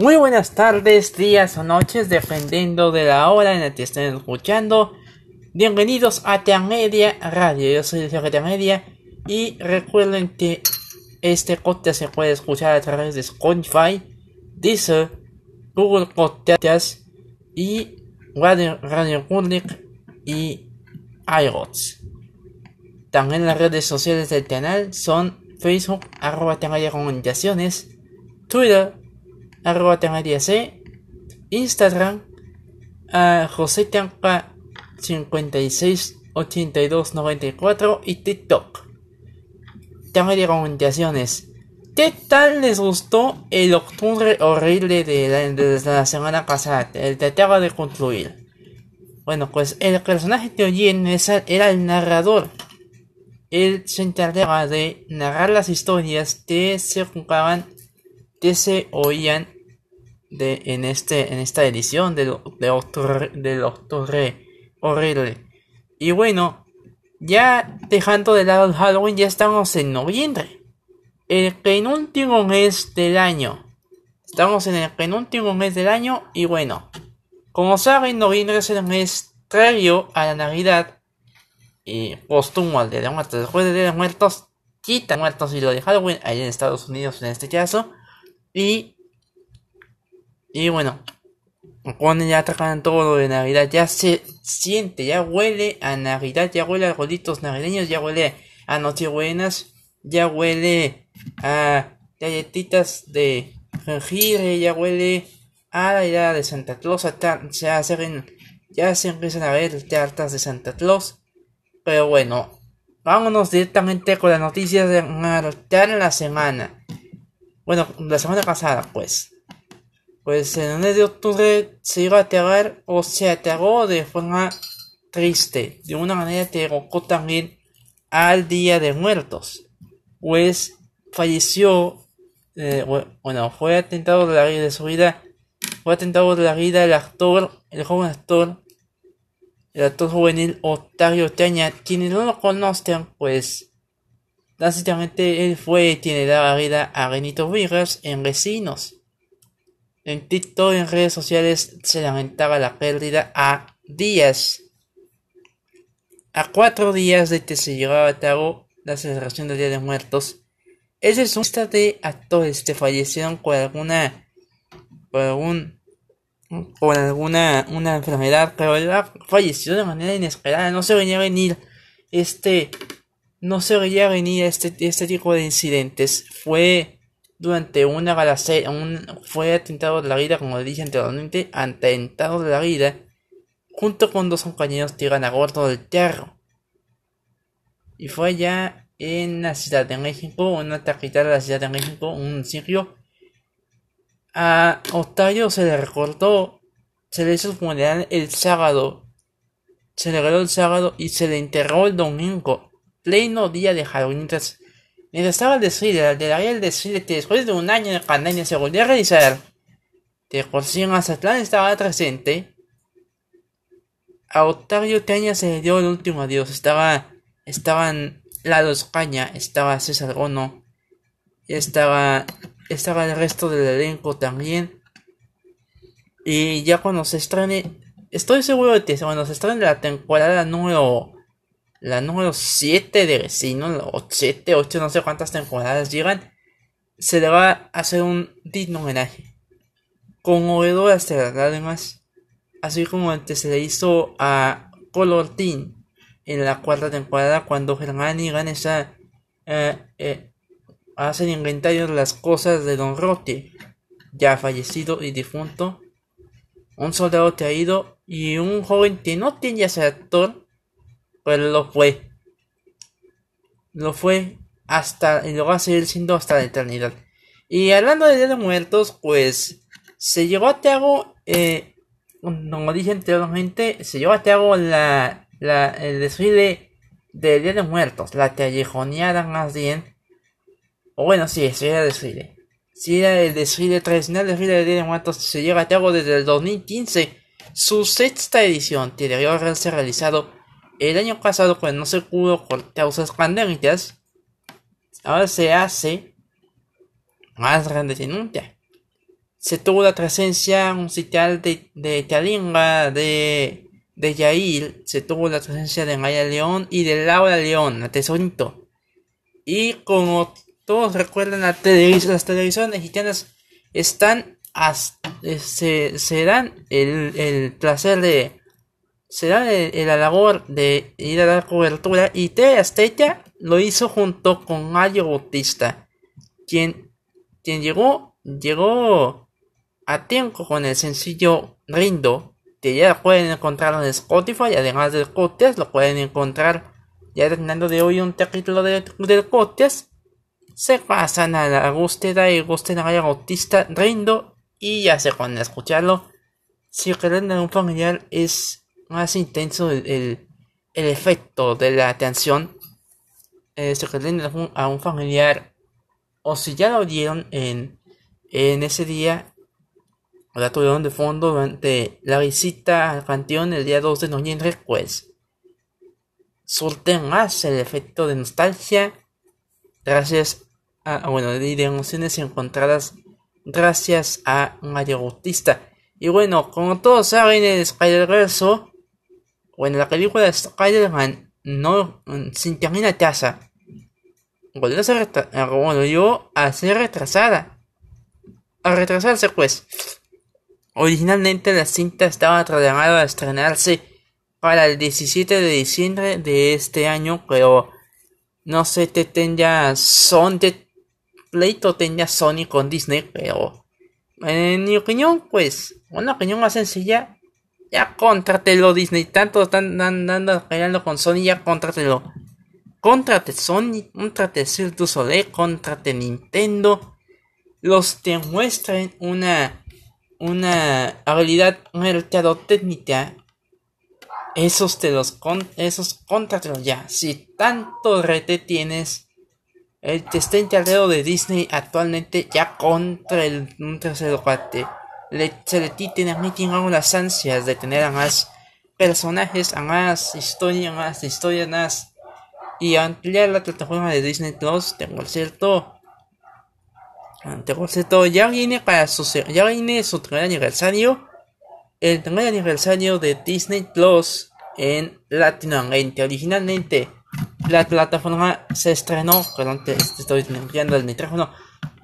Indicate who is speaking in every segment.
Speaker 1: Muy buenas tardes, días o noches, dependiendo de la hora en la que estén escuchando. Bienvenidos a Media Radio. Yo soy Sergio Media y recuerden que este podcast se puede escuchar a través de Spotify, Deezer, Google Podcasts y Radio, Radio Public y iRods. También las redes sociales del canal son Facebook, arroba Comunicaciones, Twitter, arroba C, Instagram, a José Tanca 568294 y TikTok. Tamaria Comunicaciones. ¿Qué tal les gustó el octubre horrible de la, semana pasada? El que acaba de concluir. Bueno, pues el personaje de Oyen era el narrador. Él se encargaba de narrar las historias que se jugaban, que se oían de, en, este, en esta edición del, de octubre, del octubre horrible. Y bueno, ya dejando de lado el Halloween, ya estamos en noviembre. El penúltimo mes del año. Estamos en el penúltimo mes del año y bueno, como saben, noviembre es el mes previo a la Navidad y póstumo al Día de Muertos. Después del Día de Muertos, quita muertos y lo de Halloween, ahí en Estados Unidos en este caso. Y, y bueno, cuando ya atacan todo lo de Navidad, ya se siente, ya huele a Navidad, ya huele a golitos navideños, ya huele a Nochebuenas, ya huele a galletitas de jengibre, ya huele a la idea de Santa Claus, ya se, ya se empiezan a ver tartas de Santa Claus. Pero bueno, vámonos directamente con las noticias de la semana. Bueno, la semana pasada, pues. Pues en el mes de octubre se iba a aterrar o se aterró de forma triste. De una manera que evocó también al Día de Muertos. Pues falleció, eh, bueno, fue atentado de la vida de su vida. Fue atentado de la vida el actor, el joven actor el actor juvenil Octavio Teña, quienes no lo conocen, pues básicamente él fue quien le daba vida a Benito Villegas en Vecinos. En TikTok y en redes sociales se lamentaba la pérdida a días, a cuatro días de que se llevaba a cabo la celebración del Día de Muertos. Esa es una lista de actores que fallecieron por alguna, por algún por alguna una enfermedad, pero él falleció de manera inesperada, no se venía venir este no se veía a venir este, este tipo de incidentes. Fue durante una balacera, un, fue atentado de la vida, como dije anteriormente, atentado de la vida, junto con dos compañeros iban a bordo del carro. Y fue allá en la Ciudad de México, una capital de la Ciudad de México, un sitio a Octavio se le recordó, se le hizo el funeral el sábado, se le regaló el sábado y se le enterró el domingo, pleno día de Halloween. Estaba el desfile, de la el desfile que después de un año de pandemia se volvió a realizar, si en Mazatlán estaba presente, a Octavio Caña se le dio el último adiós. Estaba, estaban Lado España, estaba César Gono, estaba estaba el resto del elenco también. Y ya cuando se estrene, estoy seguro de que cuando se estrene la temporada número la número 7 de vecino, o 7, 8, no sé cuántas temporadas llegan, se le va a hacer un digno homenaje. Conmovedor hasta además, así como antes se le hizo a Color Team en la cuarta temporada cuando Germán y esa eh, eh, hacen inventario de las cosas de Don Roque, ya fallecido y difunto, un soldado traído y un joven que no tiene a ser actor, pero lo fue. Lo fue hasta y lo va a seguir siendo hasta la eternidad. Y hablando de Día de Muertos, pues se llevó a cabo, eh, como dije anteriormente, se llevó a cabo la, la, el desfile de Día de Muertos, la callejoneada más bien, o bueno, sí, sería el desfile. Si era el desfile tradicional, el desfile de Día de Muertos se lleva a cabo desde el 2015. Su sexta edición, que debió haberse realizado el año pasado cuando no se pudo por causas pandémicas, ahora se hace más grande que nunca. se tuvo la presencia musical de, de Kalinga, de, de Yair, se tuvo la presencia de Maya León y de Laura León, la tesorito. Y como todos recuerdan, la las televisiones mexicanas están eh, se, se, dan el, el placer de se dan el, la labor de ir a dar cobertura y Te Azteca lo hizo junto con Mario Bautista quien, quien llegó llegó a tiempo con el sencillo Rindo que ya pueden encontrar en Spotify además del podcast lo pueden encontrar ya terminando de hoy un capítulo de, del podcast se pasan a la búsqueda y búsqueda a Bautista Rindo y ya se pueden escucharlo. Si quieren un familiar es más intenso el, el, efecto de la atención eh, quieren a un familiar o si ya lo oyeron en, en ese día la tuvieron de fondo durante la visita al panteón el día 2 de noviembre pues surten más el efecto de nostalgia gracias a, bueno de emociones encontradas gracias a Mario Bautista. Y bueno como todos saben el Spider-Verse bueno la película de Spider-Man no sin termina casa volvió a ser volvió a ser retrasada a retrasarse pues. Originalmente la cinta estaba programada a estrenarse para el 17 de diciembre de este año pero no sé te tenga son de pleito tenga Sony con Disney pero en mi opinión pues una opinión más sencilla ya contratelo Disney tanto están andando peleando con Sony ya contratelo Contrate Sony, contrate Cirque Soleil, contrate Nintendo. Los que muestren una, una habilidad mercado técnica. Esos te los con, esos contratos ya. Si tanto rete tienes, el que está de Disney actualmente ya contra el un tercero parte. Se le tienen las ansias de tener a más personajes, a más historia, a más historias, más y ampliar la plataforma de Disney Plus, tengo cierto. Tengo cierto, ya viene para su ya viene su primer aniversario. El primer aniversario de Disney Plus en Latinoamérica. Originalmente la plataforma se estrenó, perdón, te estoy limpiando el micrófono.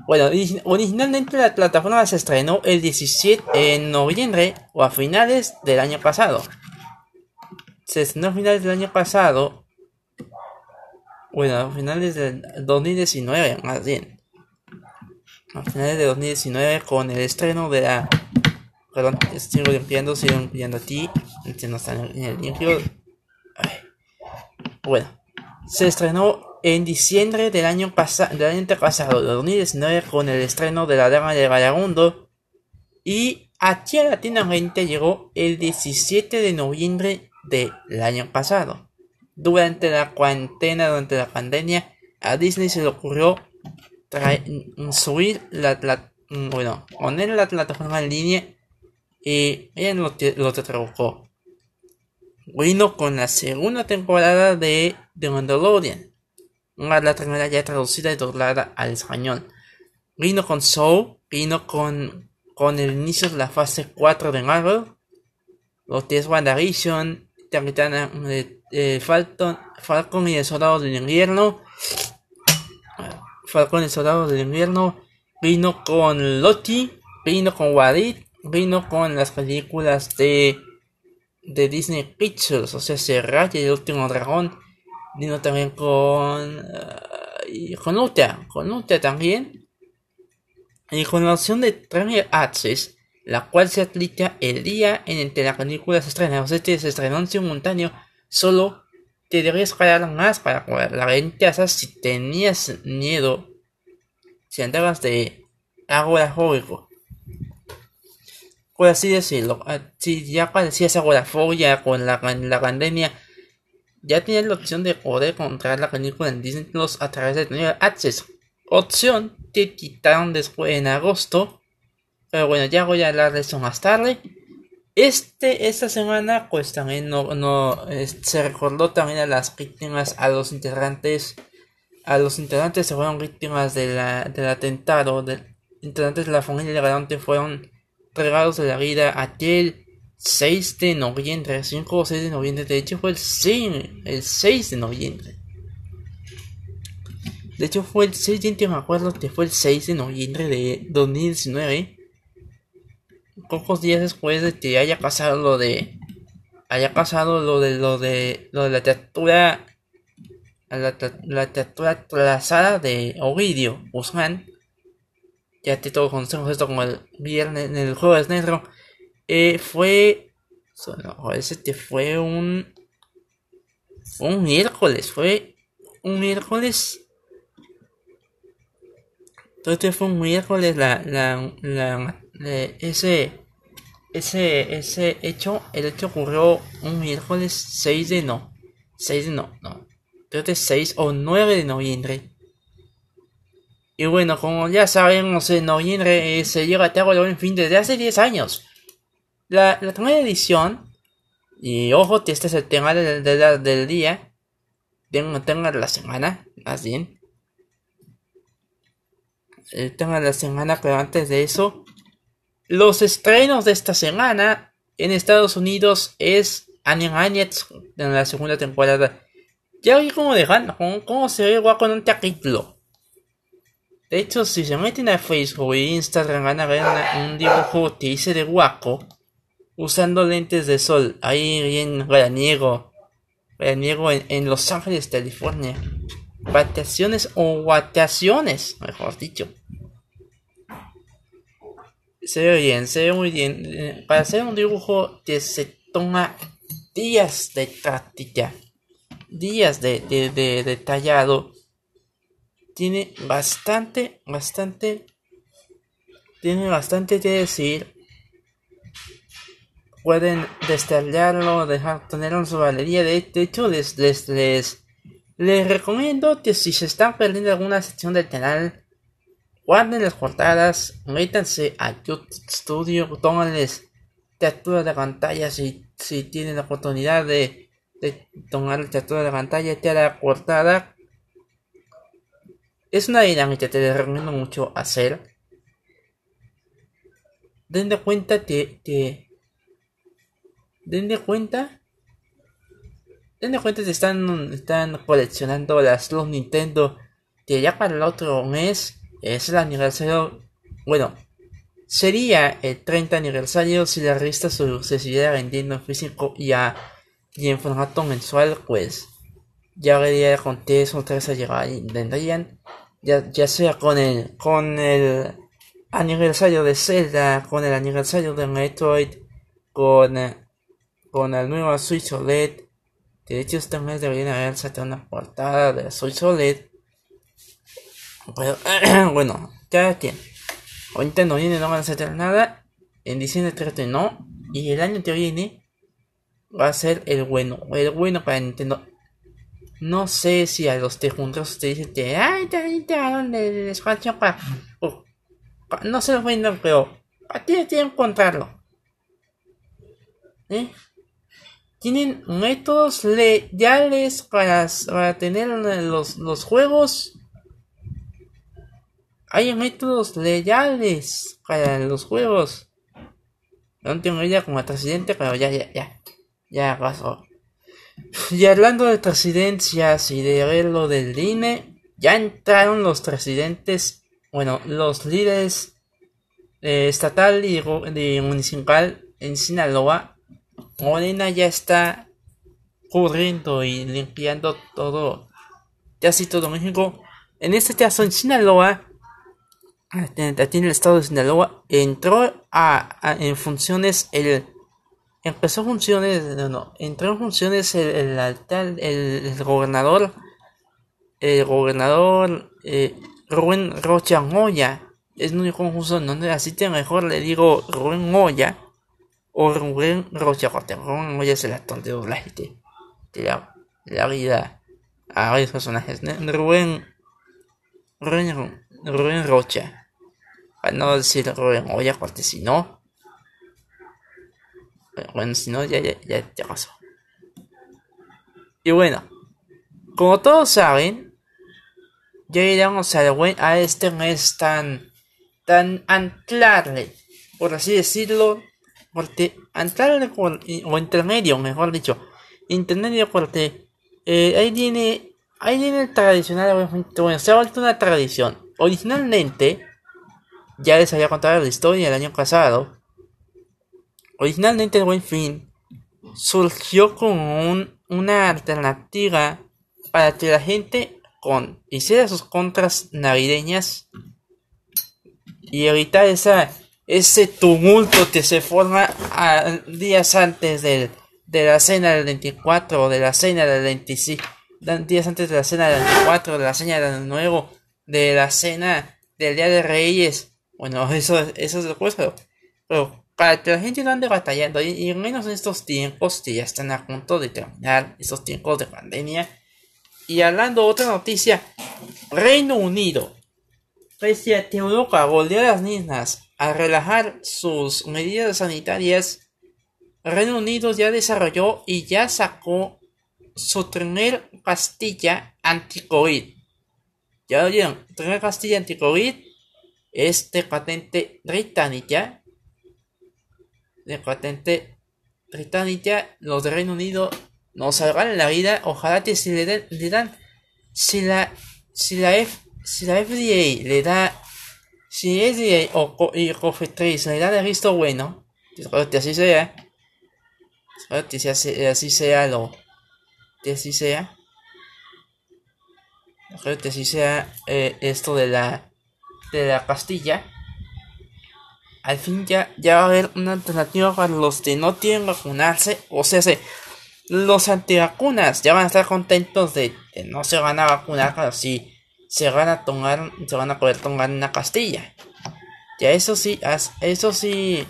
Speaker 1: Bueno, originalmente la plataforma se estrenó el 17 en noviembre o a finales del año pasado. Se estrenó a finales del año pasado bueno, a finales del 2019, más bien. A finales de 2019 con el estreno de la... Perdón, sigo limpiando, sigo limpiando aquí. Este no está en el limpio. Bueno, se estrenó en diciembre del año pasado, del año pasado, 2019, con el estreno de La Dama de Vagabundo. Y aquí a Latinoamérica llegó el 17 de noviembre del año pasado. Durante la cuarentena, durante la pandemia, a Disney se le ocurrió subir la, la, bueno, poner la plataforma en línea y ella lo, lo tradujo. Vino con la segunda temporada de The Mandalorian, una primera ya traducida y doblada al español. Vino con Soul, vino con, con el inicio de la fase 4 de Marvel, los 10 WandaVision, Capitana eh, eh, Falcon, Falcon y el Soldado del Invierno. Falcon y el Soldado del Invierno. Vino con Loki. Vino con Wadid. Vino con las películas de, de Disney Pictures. O sea, Serrat y el último dragón. Vino también con. Uh, con Luta. Con Luta también. Y con la opción de Premier Access la cual se aplica el día en el que la película se estrena. O sea, que se estrenó en simultáneo, solo te deberías esperar más para la en casa si tenías miedo, si andabas de agorafóbico. Por así decirlo, ah, si ya padecías agorafobia con la, la pandemia, ya tenías la opción de poder comprar la película en Disney Plus a través de tener Access. Opción que quitaron después en agosto pero bueno, ya voy a hablar de eso más tarde. Este, esta semana, pues también no, no se recordó también a las víctimas, a los integrantes, a los integrantes que fueron víctimas de la, del atentado, del, integrantes de la familia de Galante fueron regalos de la vida aquel 6 de noviembre, 5 o 6 de noviembre, de hecho fue el 6, el 6 de noviembre. De hecho fue el 6 de me acuerdo que fue el 6 de noviembre de 2019. Pocos días después de que haya pasado lo de haya pasado lo de lo de lo de la teatura la, la teatura trazada de Ovidio Guzmán ya te todos conocemos esto como el viernes en el jueves negro eh, fue no, ese te fue un un miércoles fue un miércoles entonces fue un miércoles la, la, la, ese ese, ese hecho, el hecho ocurrió un miércoles 6 de no, 6 de no, no, creo que 6 o 9 de noviembre. Y bueno, como ya sabemos, en noviembre eh, se llega a cabo el fin desde hace 10 años. La, la primera edición, y ojo que este es el tema del, del, día, tengo, tengo la semana, más bien. El tema de la semana, pero antes de eso, los estrenos de esta semana en Estados Unidos es Animaniacs en la segunda temporada. Ya vi cómo dejan, cómo, se ve guapo en un capítulo. De hecho, si se meten a Facebook e Instagram van a ver un dibujo que hice de guaco usando lentes de sol ahí bien veraniego, veraniego en, en Los Ángeles, California. Vacaciones o vacaciones, mejor dicho. Se ve bien, se ve muy bien. Eh, para hacer un dibujo que se toma días de práctica, días de, de, detallado, tiene bastante, bastante, tiene bastante que decir. Pueden detallarlo, dejar tenerlo en su galería. De, hecho, les, les, les, les recomiendo que si se están perdiendo alguna sección del canal, guarden las portadas, métanse a YouTube Studio, tómenles captura de pantalla si, si tienen la oportunidad de, de tomar captura de pantalla, te la portada. Es una dinámica que te recomiendo mucho hacer. Den de cuenta que, que den de cuenta. Den de cuenta que están, están coleccionando las los Nintendo que ya para el otro mes es el aniversario, bueno, sería el 30 aniversario si la revista se siguiera vendiendo en físico y, y en formato mensual, pues ya vería con tres o tres y vendrían, ya, ya sea con el, con el aniversario de Zelda, con el aniversario de Metroid, con, con el nuevo Switch OLED, de hecho este mes deberían haber sacado una portada de Switch OLED bueno, cada quien. Ahorita no viene, no van a hacer nada. En diciembre 30 no. Y el año que viene va a ser el bueno. El bueno para Nintendo. No sé si a los tejuntos te dicen que. Ay, te el espacio para. no se lo venden, pero. A ti que encontrarlo. ¿Eh? Tienen métodos legales para, para tener los, los juegos hay métodos legales para los juegos. No tengo idea como presidente, pero ya, ya, ya. Ya pasó. Y hablando de presidencias y de lo del INE, ya entraron los presidentes, bueno, los líderes eh, estatal y de municipal en Sinaloa. Morena ya está corriendo y limpiando todo, casi todo México. En este caso en Sinaloa aquí en el estado de Sinaloa, entró a, en funciones el empezó funciones no, no entró en funciones el, el, el, gobernador el gobernador eh, Rubén Rocha Moya es muy confuso no así que mejor le digo Rubén Moya o Rubén Rocha Rubén Moya es el actor de doblaje de, la, la vida a varios personajes Rubén Rubén, Rubén Rocha para no decir Rubén Oye, porque si no. Bueno, si no, ya, ya, ya, ya pasó. Y bueno, como todos saben, ya llegamos a, a este mes tan, tan anclarle, por así decirlo, anclarle por, o intermedio, mejor dicho, intermedio porque eh, ahí viene, ahí viene el tradicional, bueno, se ha vuelto una tradición. Originalmente, ya les había contado la historia el año pasado, originalmente el Buen Fin surgió como un, una alternativa para que la gente con hiciera sus contras navideñas y evitar esa ese tumulto que se forma a, días antes del, de la cena del 24 o de la cena del 25 días antes de la cena del 24 de la cena del nuevo de la cena del día de reyes bueno eso eso es después pero, pero para que la gente no ande batallando y, y menos en estos tiempos que ya están a punto de terminar estos tiempos de pandemia y hablando otra noticia, Reino Unido. Pese a que Europa volvió a las mismas a relajar sus medidas sanitarias, Reino Unido ya desarrolló y ya sacó su primer pastilla anti-COVID. Ya lo vieron, primer pastilla anti-COVID es de patente británica. De patente británica, los de Reino Unido nos salvarán la vida. Ojalá que si le, den, le dan, si la, si la, F, si la FDA le da, si FDA o y Cofetriz le dan el visto bueno, que así sea, espero que así sea lo, que así sea, espero que así sea eh, esto de la, de la pastilla. Al fin ya, ya va a haber una alternativa para los que no quieren vacunarse, o sea, se, los antivacunas ya van a estar contentos de que no se van a vacunar, pero sí se van a tomar, se van a poder tomar una castilla. Ya eso sí, eso sí,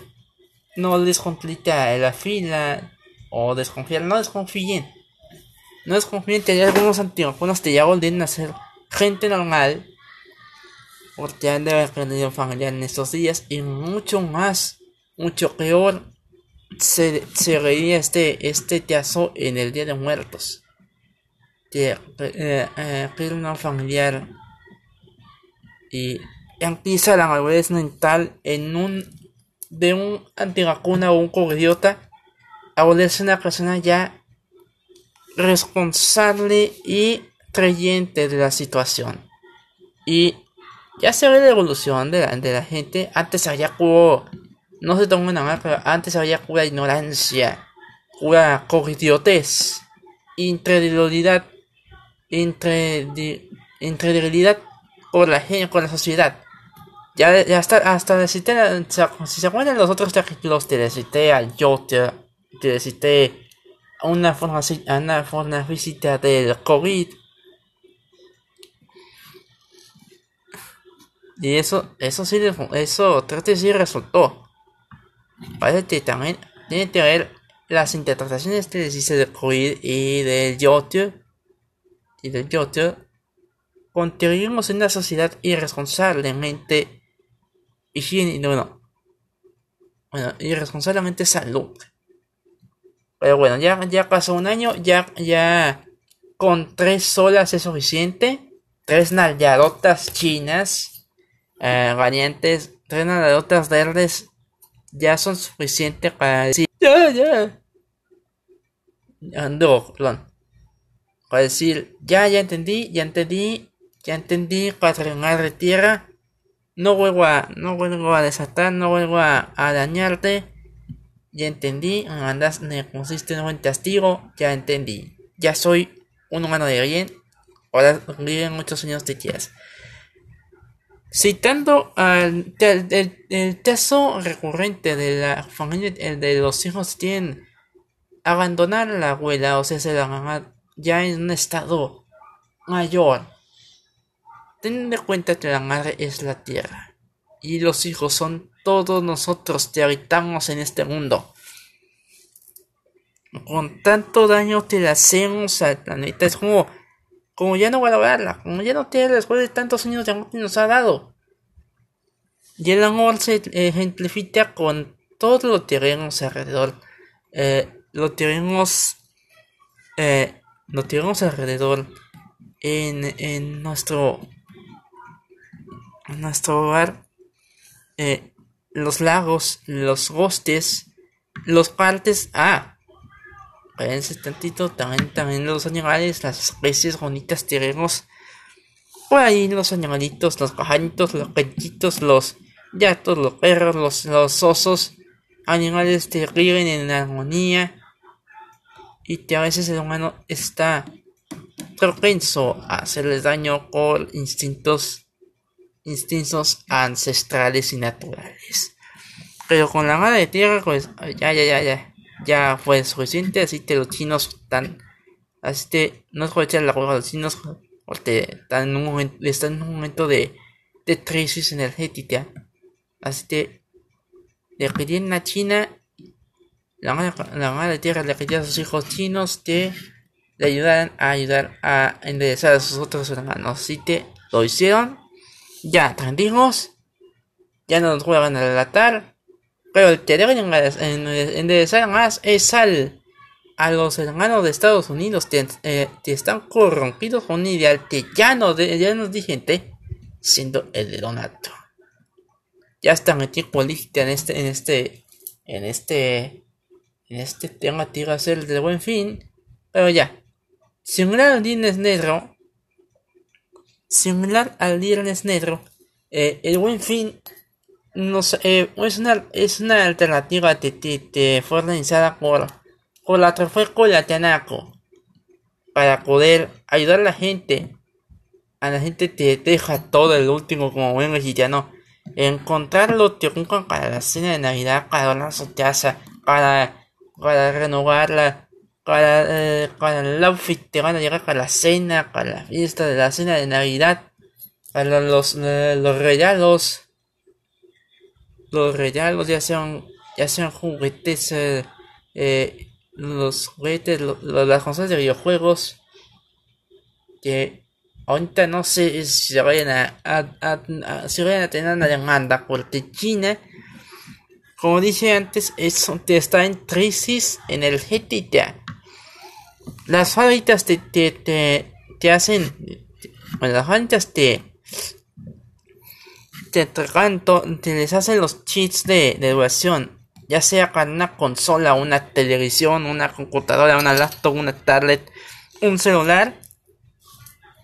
Speaker 1: no les complica la fila o desconfiar, no desconfíen. No desconfíen que hay algunos antivacunas que ya volvieron a ser gente normal. Porque han de haber perdido familiar en estos días y mucho más, mucho peor se, se este, este teazo en el Día de Muertos. Que eh, eh, familiar y empieza la madurez mental en un de un antivacuna o un covidiota a volverse una persona ya responsable y creyente de la situación. Y ya se ve la evolución de la, de la gente. Antes había como no se tomó nada pero antes había pura ignorancia, pura cogidiotez, incredulidad, incredulidad por la por la sociedad. Ya, ya hasta, hasta cité, si se acuerdan los otros capítulos, te cité al Joker, te le cité a una forma, a una forma visita del COVID. Y eso, eso sí, eso, trate sí resultó. Parece que también tiene que ver las interpretaciones que les dice de COVID y del YouTube y del YouTube contribuimos en una sociedad irresponsablemente higiene bueno, bueno irresponsablemente salud pero bueno ya ya pasó un año ya ya con tres solas es suficiente tres nalgadotas chinas eh, variantes tres nalgadotas verdes ya son suficientes para decir, ya, ya. Ando, perdón. Para decir, ya, ya entendí, ya entendí, ya entendí, para terminar de tierra. No vuelvo a, no vuelvo a desatar, no vuelvo a, dañarte. Ya entendí, andas, me consiste en un castigo, ya entendí. Ya soy un humano de bien. Ahora viven muchos años de tierra. Citando al el, caso recurrente de la familia, el de los hijos tienen abandonar la abuela, o sea, se la mamá ya en un estado mayor. Ten en cuenta que la madre es la tierra y los hijos son todos nosotros que habitamos en este mundo. Con tanto daño que le hacemos al planeta, es como como ya no va a lograrla, como ya no tiene después de tantos años de amor que nos ha dado. Y el amor se ejemplifica con todo lo que tenemos alrededor. Eh, lo tenemos, lo tenemos alrededor en, en nuestro, en nuestro hogar. eh, los lagos, los bosques, los partes. Ah, espérense tantito, también, también los animales, las especies bonitas tenemos por ahí los animalitos, los pajaritos, los gatitos, los gatos, los perros, los, los osos, animales que viven en armonía y que a veces el humano está propenso a hacerles daño por instintos instintos ancestrales y naturales. Pero con la madre tierra, pues ya, ya, ya, ya, ya fue suficiente. Así que los chinos están, así que no es la hueva a los chinos porque están en un momento, están en un momento de, de crisis energética. Así que le pedían a China, la madre, tierra le pedía a sus hijos chinos que le ayudaran a ayudar a enderezar a sus otros hermanos. Así que lo hicieron ya, tranquilos. Ya no nos juegan a relatar. Pero el que deben enderezar más es al, a los hermanos de Estados Unidos que, eh, están corrompidos con un ideal que ya no, de, ya nos gente siendo el de Donald Ya están metidos política en este, en este, en este, este tema que a ser de buen fin. Pero ya, similar al Viernes Negro, Similar al Viernes Negro, eh, el Buen Fin eh, es, una, es una alternativa que, fue organizada por, por la Trofeco la Tanaco para poder ayudar a la gente. A la gente que deja todo el último como buen mexicano. Encontrar lo que para la cena de Navidad, para donar su para, para renovarla, para, eh, para el outfit te van a llegar para la cena, para la fiesta de la cena de Navidad, para los, eh, los regalos, los regalos ya sean, ya sean juguetes, eh, eh los juguetes, las consolas de videojuegos, que ahorita no sé si se vayan a, a, vayan a tener una demanda porque China como dije antes, es, está en crisis en el GTTA las fábricas te, te, te, te hacen, bueno, las fábricas te, te, te les hacen los cheats de, de duración, ya sea para una consola, una televisión, una computadora, una laptop, una tablet, un celular,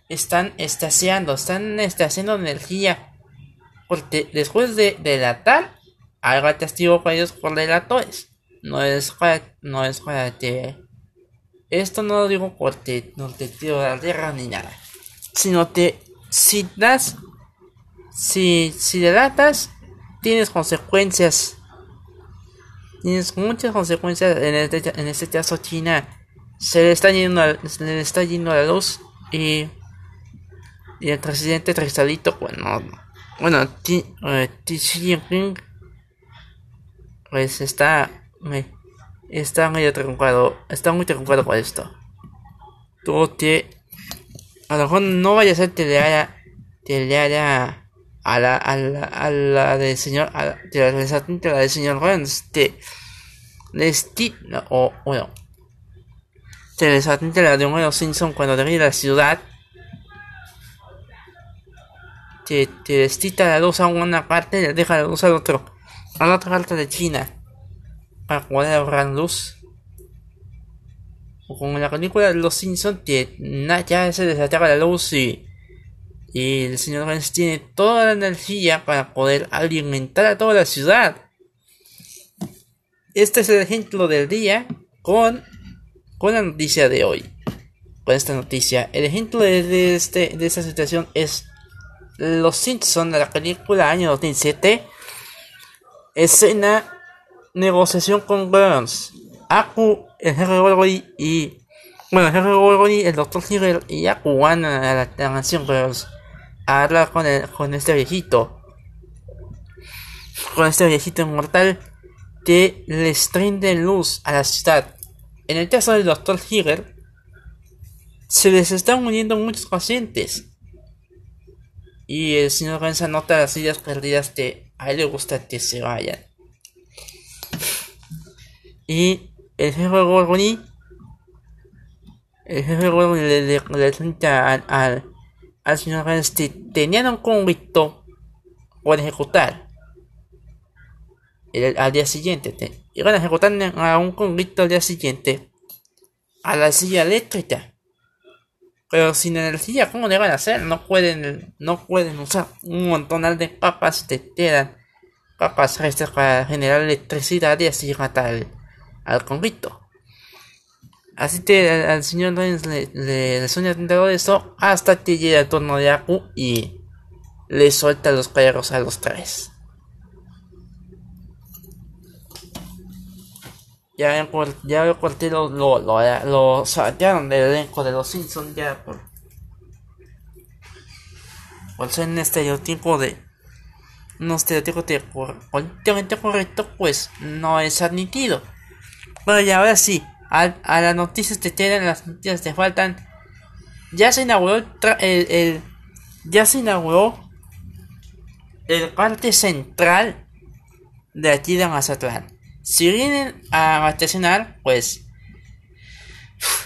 Speaker 1: están estaseando, están estaciando energía, porque después de delatar, algo testigo para ellos por delatores, no es para, no es para que esto no lo digo porque no te tiro la guerra ni nada. Sino te si das si si delatas tienes consecuencias. Tienes muchas consecuencias en este, en este caso China se le está yendo se le está yendo a la luz y y el presidente Tristalito bueno bueno eh, Xi Jinping pues está está medio truncado, está muy truncado por esto. Tú que a lo mejor no vaya a ser que le haya, que le haya a la, a la, a la del señor, a la, de la, del señor Burns, que les o bueno, que les atente la de los Simpson cuando termine la ciudad, que les quita la luz a una parte y le deja la luz al otro, a la otra parte de China para poder ahorrar luz. Como en la película Los Simpsons, que ya se desataba la luz y, y el señor Burns tiene toda la energía para poder alimentar a toda la ciudad. Este es el ejemplo del día con, con la noticia de hoy. Con esta noticia. El ejemplo de, este, de esta situación es Los Simpsons de la película año 2007. Escena negociación con Burns. Aku, el jefe de y. Bueno, el jefe de el doctor Hegel y Aku van a la, mansión Burns a hablar con, el, con este viejito. Con este viejito inmortal que les prende luz a la ciudad. En el caso del doctor Hegel, se les están muriendo muchos pacientes. Y el señor Burns nota las sillas perdidas que a él le gusta que se vayan. Y el jefe Gorgoni, el jefe Gorgoni le, le, al, al, al señor que tenían un convicto por ejecutar. al día siguiente. iban a ejecutar a un convicto al día siguiente a la silla eléctrica. Pero sin energía, ¿cómo le van a hacer? No pueden, no pueden usar un montón de papas que quedan papas para generar electricidad y así matar al, al. Así que al, señor Reigns le, le, sueña todo eso hasta que llega el turno de Aku y le suelta los perros a los tres. Ya, ya corté lo, lo, lo, lo del elenco de los Simpsons ya por, por ser un estereotipo de un estereotipo de políticamente correcto pues no es admitido. Pero ya ahora sí, a, a las noticias te quedan, las noticias te faltan. Ya se inauguró el, el, ya se inauguró el parte central de aquí de Mazatlán. Si vienen a vacacionar, pues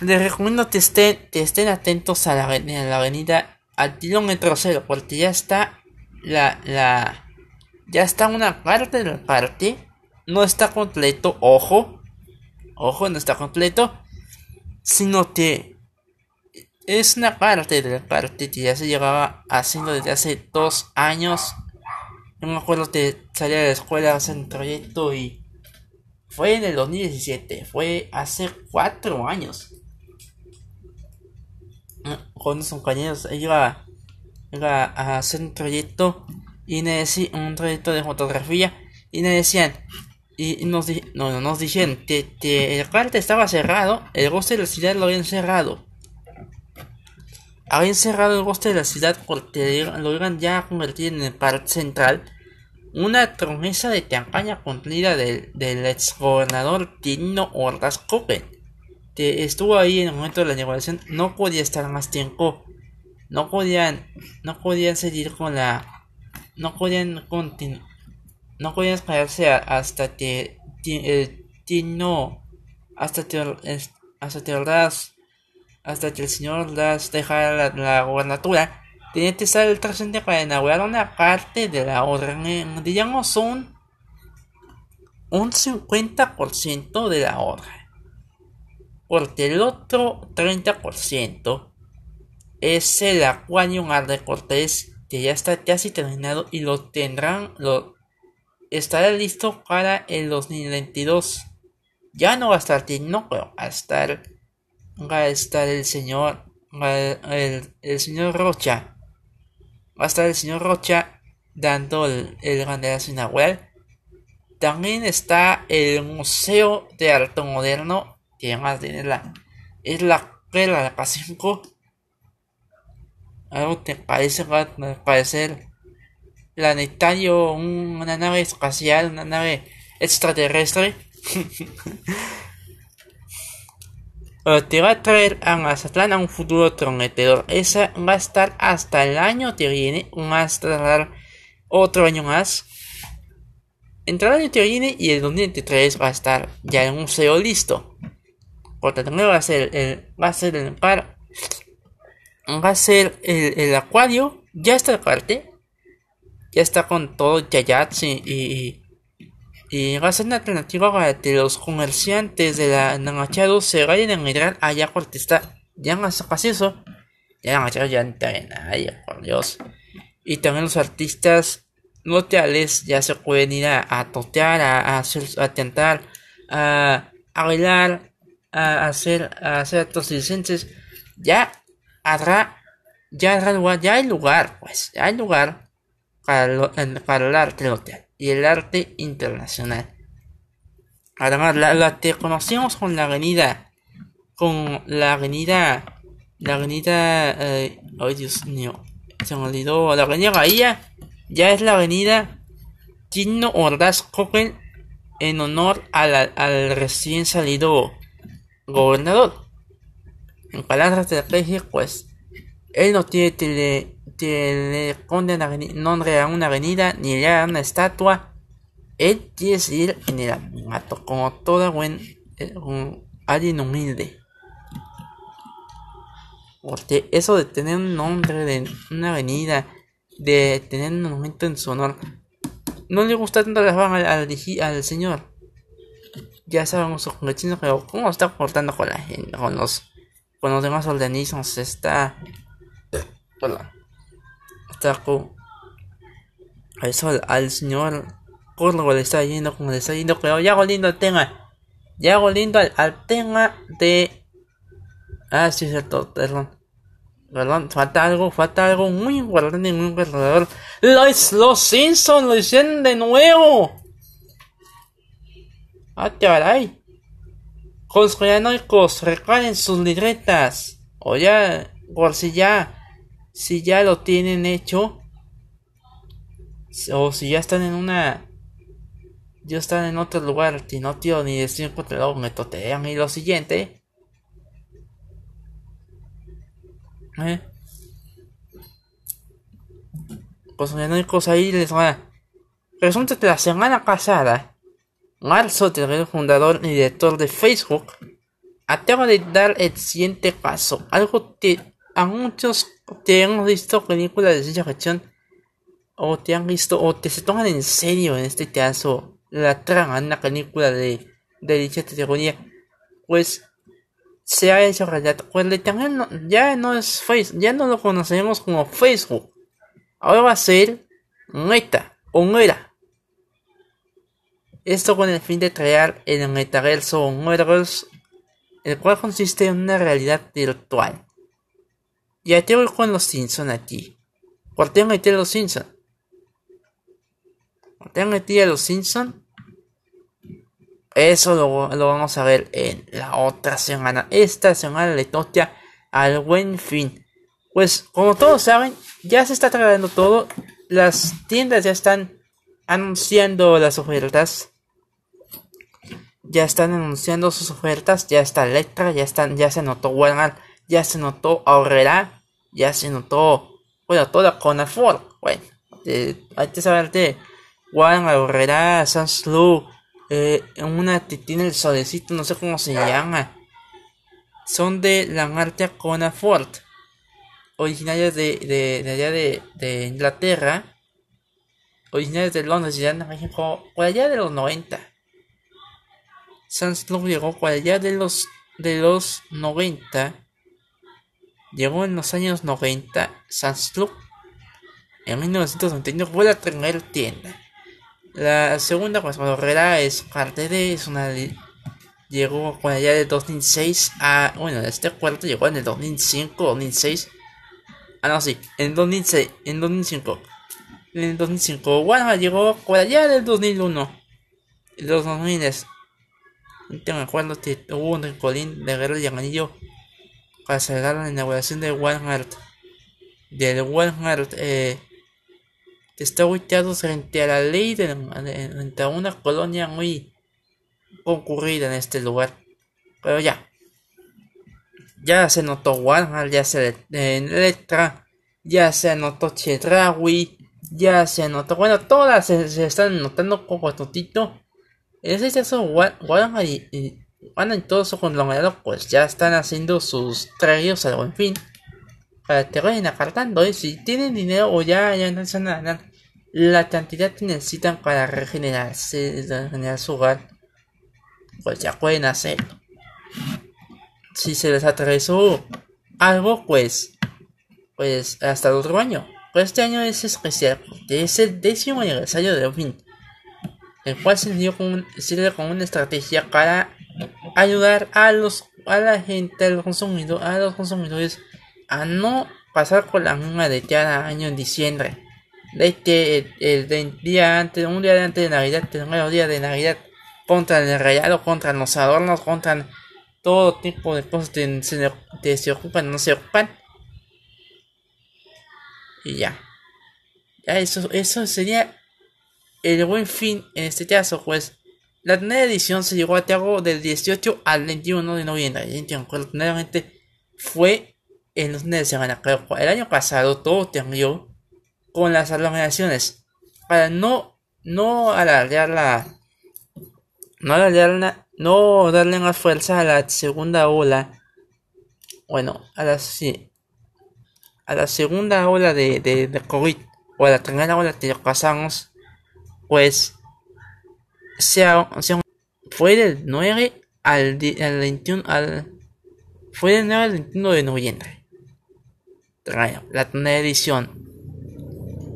Speaker 1: les recomiendo que estén, estén atentos a la, avenida al kilómetro cero, porque ya está la, la, ya está una parte del parque, no está completo, ojo, ojo, no está completo, sino que es una parte del parque que ya se llevaba haciendo desde hace dos años. No me acuerdo que salía de la escuela hacer un proyecto y fue en el 2017, fue hace cuatro años. Con unos compañeros iba, iba a hacer un proyecto y me decían, un proyecto de fotografía y me decían, y nos, no, nos dijeron que, el parte estaba cerrado, el bosque de la ciudad lo habían cerrado. Habían cerrado el bosque de la ciudad porque lo iban ya a convertir en el parque central una promesa de campaña cumplida del, del ex gobernador Tino Ordaz Copen, que estuvo ahí en el momento de la negociación, no podía estar más tiempo, no podían, no podían seguir con la, no podían continuar, no podían esperarse hasta que Tino, hasta que, hasta que Ordaz, hasta que el señor Ordaz dejara la, la gobernatura tiene que estar el presente para inaugurar una parte de la obra, digamos un, un 50% de la obra. Porque el otro 30% es el acuario de Cortés que ya está casi terminado y lo tendrán, lo estará listo para el 2022. Ya no va a estar no, pero va estar, va a estar el señor, el, el señor Rocha va a estar el señor Rocha dando el, el banderazo inaugural. También está el Museo de Arte Moderno, que además tiene la, es la la de la 5 Algo que parece, va a parecer planetario, una nave espacial, una nave extraterrestre. te va a traer a Mazatlán a un futuro prometedor. Esa va a estar hasta el año que viene. Va a estar otro año más. Entre el año que viene y el 2023 va a estar ya el museo listo. También va a ser el, va a ser el par, va a ser el, acuario. Ya está parte. Ya está con todo Yayats y, y y a ser una alternativa para que los comerciantes de la Machado se vayan a migrar allá porque está ya más eso ya Machado ya en ahí por Dios. Y también los artistas locales ya se pueden ir a, a totear a, hacer, a tentar a, a bailar a hacer a hacer actos licencias ya habrá ya lugar ya hay lugar pues ya hay lugar para, para el arte local y el arte internacional. Además, la, la que conocemos con la avenida, con la avenida, la avenida, eh, ay Dios mío, se me olvidó, la avenida Bahía, ya es la avenida Tino Ordaz Copen en honor al, al recién salido gobernador. En palabras de la pues, él no tiene tele, que le ponen nombre a una avenida ni le a una estatua, él quiere ir en el anonimato, como todo buen eh, alguien humilde. Porque eso de tener un nombre de una avenida, de tener un monumento en su honor, no le gusta tanto la fama al, al, señor. Ya sabemos pero cómo está cortando con la gente, con los, con los demás organismos, está, está con, eso al, al señor Corvo le está yendo como le está yendo, pero ya lindo el tema, ya lindo al, al tema de, ah, sí, es cierto, perdón. Perdón, falta algo, falta algo muy importante muy. Los, los Simpsons lo hicieron de nuevo. Ah, caray. Conspiranoicos, recuerden sus libretas. O ya, por si ya, si ya lo tienen hecho. O si ya están en una. Ya están en otro lugar, si no tío ni decir luego me totean. Y lo siguiente. ¿Eh? Conspiranoicos ahí les va. Resulta que la semana pasada Mark Zuckerberg, fundador y director de Facebook, acaba de dar el siguiente paso, algo que a muchos te han visto películas de ciencia ficción o te han visto o te se toman en serio en este caso la trama en una película de, de dicha categoría, pues se ha hecho realidad. Pues ya no es Facebook, ya no lo conocemos como Facebook. Ahora va a ser Meta o Meta. Esto con el fin de crear el metaverso Metaverse, el cual consiste en una realidad virtual. Y a voy con los Simpson aquí. ¿Por qué metí a los Simpson? ¿Por qué metí a los Simpson? Eso lo, lo, vamos a ver en la otra semana. Esta semana le toca al buen fin. Pues como todos saben, ya se está trabajando todo. Las tiendas ya están anunciando las ofertas ya están anunciando sus ofertas, ya está Electra, ya están, ya se notó Walmart, ya se notó Ahorrera, ya se notó, bueno, toda Conafort, bueno, hay que saber de Walmart, Ahorrera, Sanslu, eh, una que tiene el solecito, no sé cómo se llama, son de la marca Conafort, originarias de, de, de allá de, de Inglaterra, originarias de Londres, ya en México, por allá de los 90 Sanslug llegó por allá de los de los 90 llegó en los años 90 Sanslug en 1991 fue la primera tienda. La segunda pues Herrera es parte de es una llegó por allá de 2006 a bueno este cuarto llegó en el 2005 2006 ah no sí en 2006 en 2005 en el 2005 bueno llegó por allá del 2001 los 2000 te me acuerdo que hubo un rincolín de guerra y anillo para celebrar la inauguración de Walmart. Del Walmart eh, está ubicado frente a la ley de, frente a una colonia muy concurrida en este lugar. Pero ya. Ya se notó Walmart, ya se en Electra, ya se notó Chedrawi, ya se notó, bueno, todas se, están notando como totito en ese caso, Walmart y, y todo su conglomerado pues ya están haciendo sus trajes al buen fin. Para que vayan apartando y si tienen dinero o ya, ya no nada, la cantidad que necesitan para regenerarse, regenerar su hogar, pues ya pueden hacerlo. Si se les atravesó algo, pues, pues hasta el otro año. Pues este año es especial, es el décimo aniversario de fin el cual sirve como, sirve como una estrategia para ayudar a los a la gente, a los consumidores, a los consumidores a no pasar con la misma de cada año en diciembre. De que el, día antes, un día antes de Navidad, el nuevo día de Navidad, contra el regalo, contra los adornos, contra todo tipo de cosas que se, se ocupan, no se ocupan. Y ya. Ya eso, eso sería el buen fin, en este caso, pues, la primera edición se llevó a cabo del 18 al 21 de noviembre. nuevamente fue en los de semana. Pero el año pasado todo terminó con las aglomeraciones. Para no, no alargar la, no alargar no darle más fuerza a la segunda ola. Bueno, a la, sí, a la segunda ola de, de, de COVID. O a la primera ola que pasamos pues sea, fue del 9 al, al 21 al fue del 9 al 21 de noviembre. La novena edición.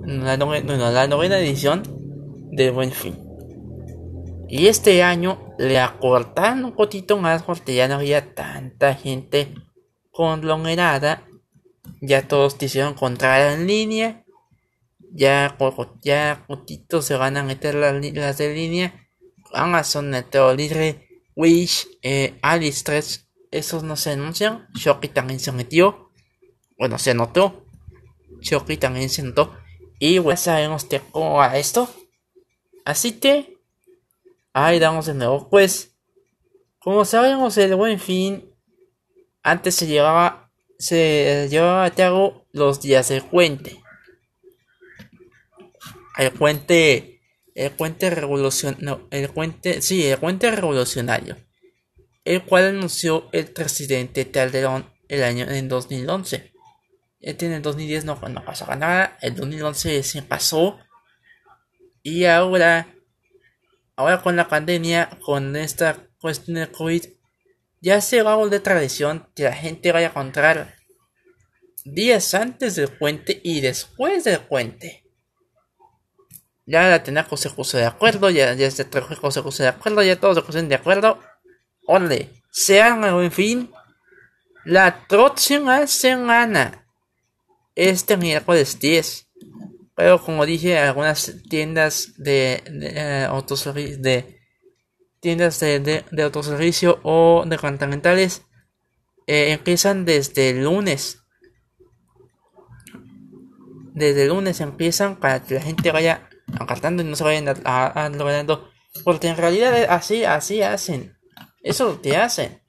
Speaker 1: La novena, la novena edición de Buen Fin. Y este año le acortaron un poquito más porque ya no había tanta gente conglomerada. Ya todos quisieron encontrar en línea. Ya, ya poquito se van a meter las, las de línea. Amazon, Neteo Libre, Wish, eh, Aliexpress, esos no se anuncian. Shoki también se metió. Bueno, se notó. Shoki también se notó. Y bueno, sabemos que cómo va esto. Así que Ahí damos de nuevo. Pues, como sabemos, el buen fin antes se llevaba, se llevaba a cabo los días del puente. El puente, el puente revolucionario, el puente, sí, el puente revolucionario, el cual anunció el presidente Calderón el año en 2011. Este en el 2010 no, no pasaba nada, el 2011 se pasó y ahora ahora con la pandemia, con esta cuestión de COVID, ya se va a volver tradición que la gente vaya a encontrar días antes del puente y después del puente. Ya la tenía José José de acuerdo, ya, ya se trajo José José de acuerdo, ya todos se pusieron de acuerdo. Ole, sean en fin la próxima semana, este miércoles 10 pero como dije, algunas tiendas de, de, eh, de tiendas de, de, autoservicio o departamentales eh, empiezan desde el lunes. Desde el lunes empiezan para que la gente vaya apartando y no se vayan a, a, Porque en realidad así, así hacen. Eso te hacen.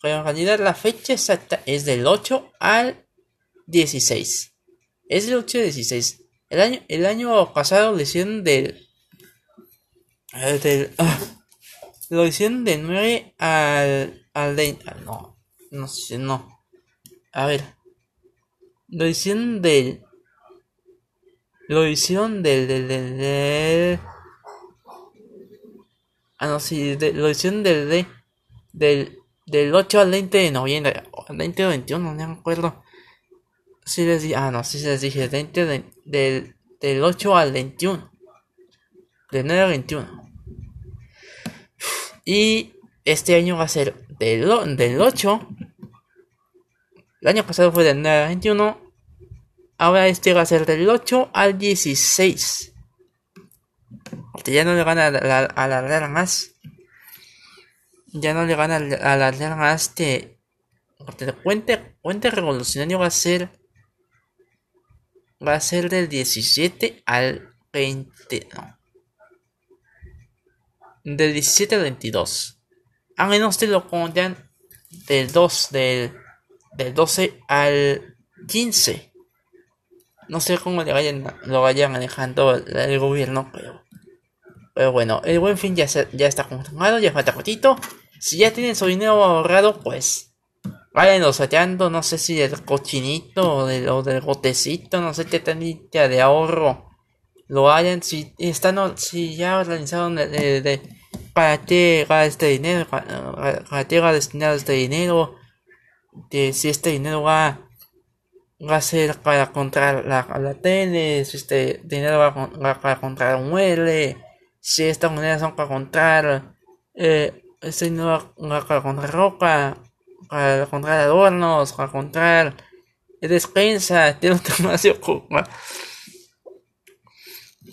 Speaker 1: Pero en realidad la fecha exacta es del 8 al 16. Es el 8 16. El año, el año pasado lo hicieron del. del ah, lo hicieron del 9 al. al de, no, no sé, no. A ver. Lo hicieron del. Lo hicieron del. del. del. ah, no, sí, lo hicieron del. De, del, del 8 al 20 de noviembre. 20 o 21, no me acuerdo. Sí les dije, ah, no, sí les dije, del, del 8 al 21. Del 9 al 21. Y este año va a ser del, del 8. El año pasado fue del 9 al 21. Ahora este va a ser del 8 al 16. Porque ya no le van a alargar más. Ya no le van a alargar más que. Porque el puente, revolucionario va a ser va a ser del 17 al 20. No. Del 17 al 22. A menos que lo pongan del 2, del, del 12 al 15. No sé cómo le vayan, lo vayan manejando el, gobierno, pero, pero bueno, el buen fin ya, ya está confirmado, ya falta cortito. Si ya tienen su dinero ahorrado, pues Vayan sateando, no sé si del cochinito o del, o del gotecito, no sé qué tanita de ahorro lo hayan, si están, si ya organizaron de, para qué va este dinero, para, qué va destinado este dinero, de si este dinero va, va a ser para comprar la, la tele, este dinero va, va para comprar un mueble, si estas monedas son para comprar, eh, este dinero va para comprar ropa, para encontrar adornos, para encontrar despensa, tiene más se ocupa.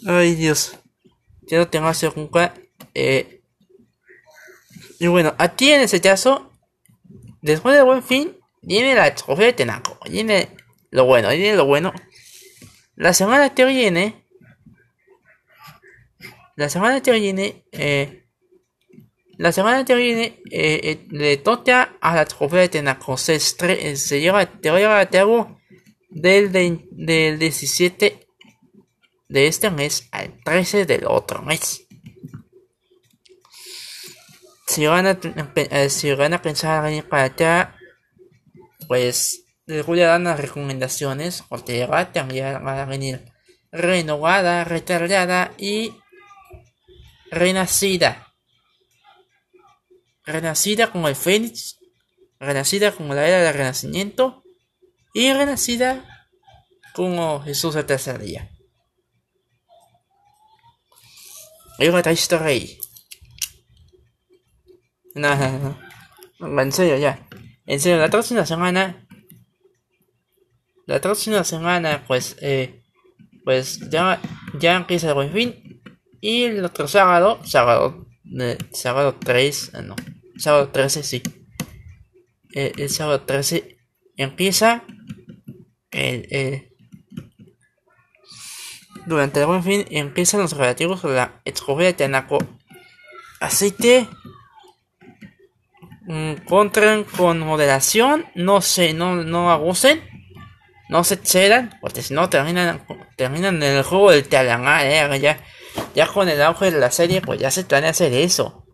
Speaker 1: Ay Dios, tiene más se ocupa. Eh, y bueno, aquí en ese caso, después del buen fin, viene la trofea de Tenaco, viene lo bueno, viene lo bueno. La semana que viene, la semana que viene, eh, la semana que viene eh, eh, le toca a la trofea de Tenaco. Se, se lleva, te lleva a cabo del, del 17 de este mes al 13 del otro mes. Si van a, eh, si van a pensar venir para acá, pues dar las recomendaciones. Porque ya también van a venir renovada, retardada y renacida. Renacida como el Fénix, renacida como la era del Renacimiento y renacida como Jesús el tercer día. Y otra historia No, no, no. En serio, ya. En serio, la próxima semana. La próxima semana, pues, eh, pues ya, ya empieza el buen fin. Y el otro sábado, sábado, sábado 3, ah, no, sábado 13, sí. Eh, el sábado 13 empieza el, durante el buen fin empiezan los relativos a la escogida de Tanaco. Aceite. Encuentren con moderación. No se, no, no abusen. No se excedan. Porque si no terminan, terminan en el juego del Talangar. Eh, ya, ya con el auge de la serie, pues ya se planea hacer eso.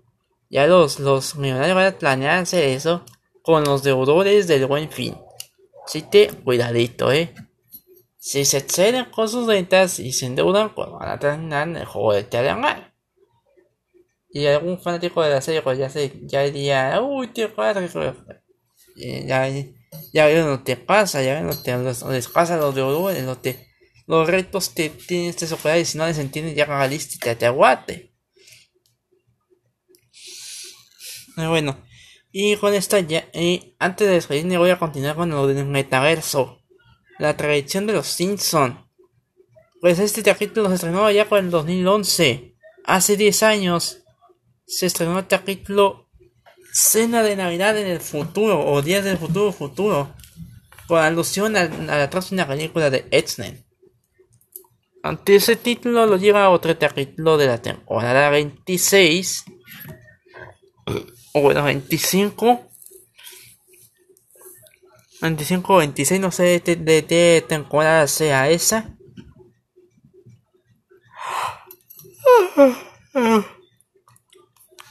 Speaker 1: Ya los, los millonarios van a planear hacer eso con los deudores del buen fin. Así que cuidadito, eh. Si se exceden con sus ventas y se endeudan, pues van a terminar en el juego de Telegram. Y algún fanático de la serie, pues ya, se, ya diría, uy, tío, padre, ya, ya ven lo que pasa, ya ven lo que les pasa los deudores, lo que, los retos que tienen este sociedad y si no les entienden, ya lista y te aguate. Bueno, y con esta ya, y antes de despedirme voy a continuar con lo del metaverso la tradición de los Simpson. Pues este capítulo se estrenó ya con el 2011. Hace 10 años se estrenó el capítulo Cena de Navidad en el futuro o Días del futuro futuro. Con alusión a, la próxima película de X-Men. Ante ese título lo lleva otro capítulo de la temporada 26. O bueno, 25 25 26, no sé de qué temporada sea esa.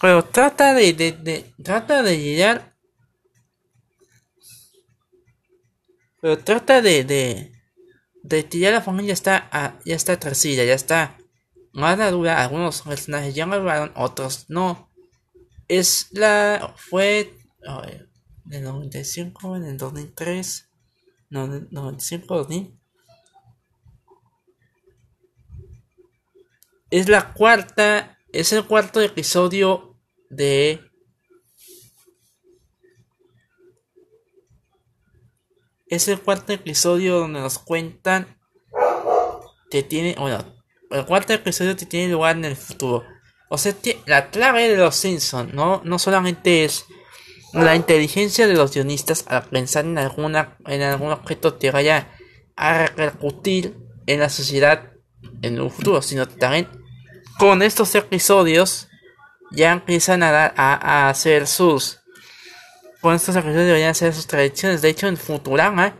Speaker 1: Pero trata de, de, de trata de llegar. Pero trata de, de, de que la familia está, ah, ya está crecida, ya está madura. Algunos personajes ya maduraron, otros no. Es la, fue, en el 95, en el 2003, no, 95, 2000. Es la cuarta, es el cuarto episodio de es el cuarto episodio donde nos cuentan que tiene, bueno, el cuarto episodio que tiene lugar en el futuro. O sea, la clave de los Simpsons no, no solamente es la inteligencia de los guionistas al pensar en, alguna, en algún objeto que vaya a repercutir en la sociedad en un futuro, sino también con estos episodios ya empiezan a, dar, a, hacer sus con estos episodios deberían hacer sus tradiciones. De hecho, en Futurama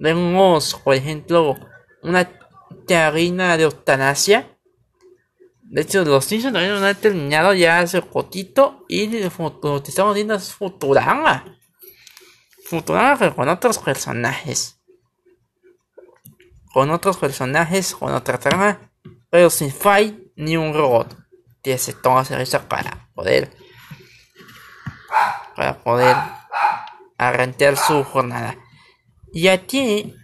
Speaker 1: vemos, por ejemplo, una teorina de eutanasia de hecho, los Simpsons también no han terminado ya hace poquito. Y lo que estamos viendo es Futurama. Futurama, pero con otros personajes. Con otros personajes, con otra trama. Pero sin fight ni un robot. Que se toma cerveza para poder. Para poder arrancar su jornada. Y aquí,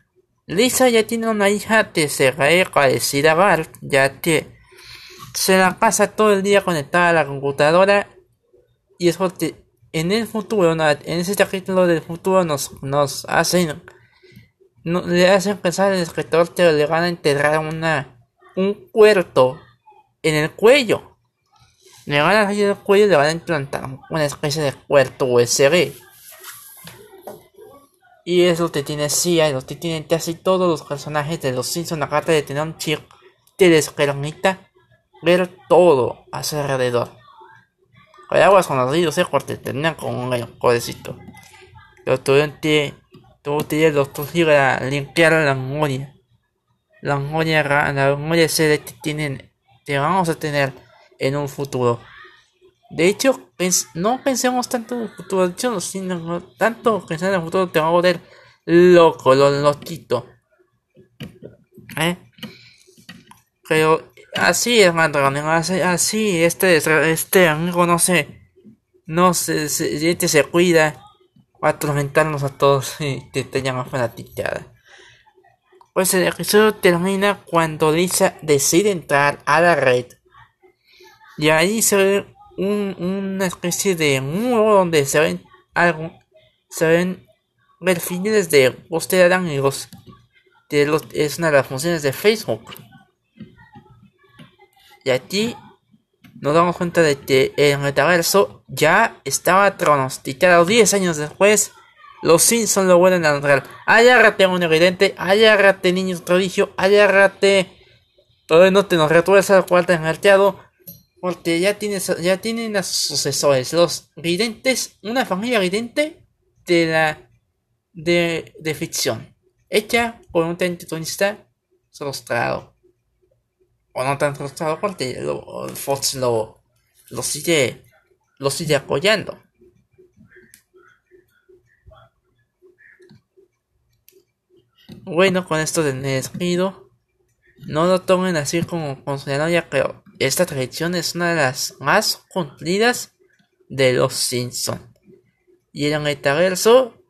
Speaker 1: Lisa ya tiene una hija que se parecida a Bart, ya que se la pasa todo el día conectada a la computadora y es porque en el futuro, en ese capítulo del futuro nos, nos hacen, no, le hacen pensar al escritor que le van a enterrar una, un puerto en el cuello. Le van a salir el cuello y le van a implantar una especie de puerto USB. Y es lo que tiene CIA, lo que tienen casi todos los personajes de los Simpsons, aparte de tener un chip que les permita ver todo a su alrededor. Hay aguas con los ríos, eh, porque tenían como un codecito. Tuvo que ir los a limpiar la memoria. La memoria, la memoria CD que tienen, que vamos a tener en un futuro. De hecho, no pensemos tanto en el futuro, sino, tanto pensar en el futuro te va a volver loco, lo loquito. ¿Eh? Pero así es, así, así este, este amigo no sé, no se, se, se cuida, va a atormentarnos a todos y te, te llama fanaticada. Pues el episodio termina cuando Lisa decide entrar a la red. Y ahí se ve un, una especie de muro donde se ven algo, se ven perfiles de usted amigos. De los, es una de las funciones de Facebook. Y aquí nos damos cuenta de que el metaverso ya estaba pronosticado 10 años después. Los Simpsons lo vuelven a lograr. Agárrate, un evidente. Agárrate, niños prodigio. Agárrate. Todavía no te nos retuerza el cuarto engarteado. Porque ya, tienes, ya tienen a sus sucesores. Los videntes. Una familia vidente de la. de, de ficción. Hecha por un tentonista frustrado o no tan frustrado porque Fox lo, lo sigue lo sigue apoyando. Bueno, con esto de despido, no lo tomen así como considerado ya que esta tradición es una de las más cumplidas de los Simpsons. Y el metaverso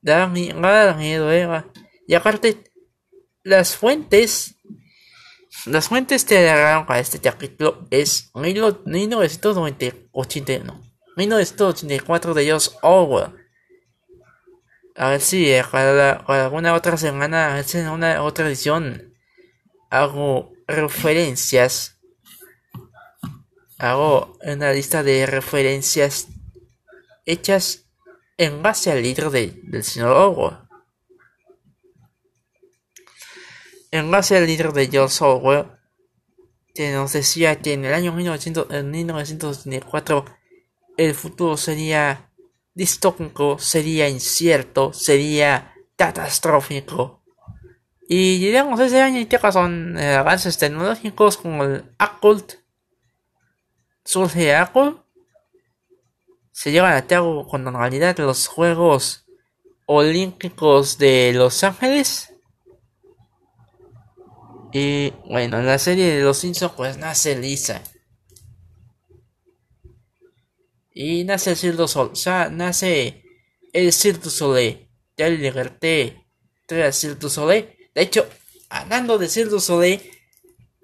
Speaker 1: da miedo, Eva. Y aparte, las fuentes las fuentes que agarraron para este capítulo es 1981, 1984 de George Orwell. A ver si eh, para, alguna otra semana, a ver si en una otra edición hago referencias. Hago una lista de referencias hechas en base al libro del señor Orwell. En base al libro de George Orwell, que nos decía que en el año 1984 el futuro sería distópico, sería incierto, sería catastrófico. Y llegamos a ese año que son eh, avances tecnológicos como el Apple. Surge Apple. Se llevan a cabo con normalidad los Juegos Olímpicos de Los Ángeles. Y bueno, en la serie de los Simpsons pues nace Lisa. Y nace el Cirque Sol, o sea, nace el Cirque Soleil. Ya le liberté el Cirque Soleil. De hecho, hablando de Cirque Soleil,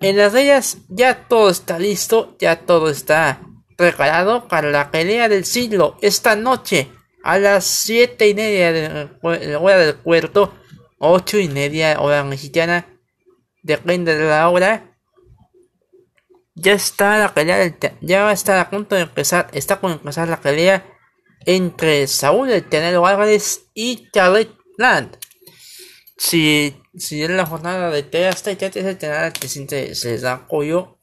Speaker 1: en las ellas ya todo está listo, ya todo está preparado para la pelea del siglo esta noche a las siete y media de la hora del puerto, ocho y media hora mexicana depende de la hora. Ya está la pelea, ya está a punto de empezar, está por empezar la pelea entre Saúl el Tenero Álvarez y Charlotte Land. Si, si es la jornada de T hasta ya te se que se, les da apoyo,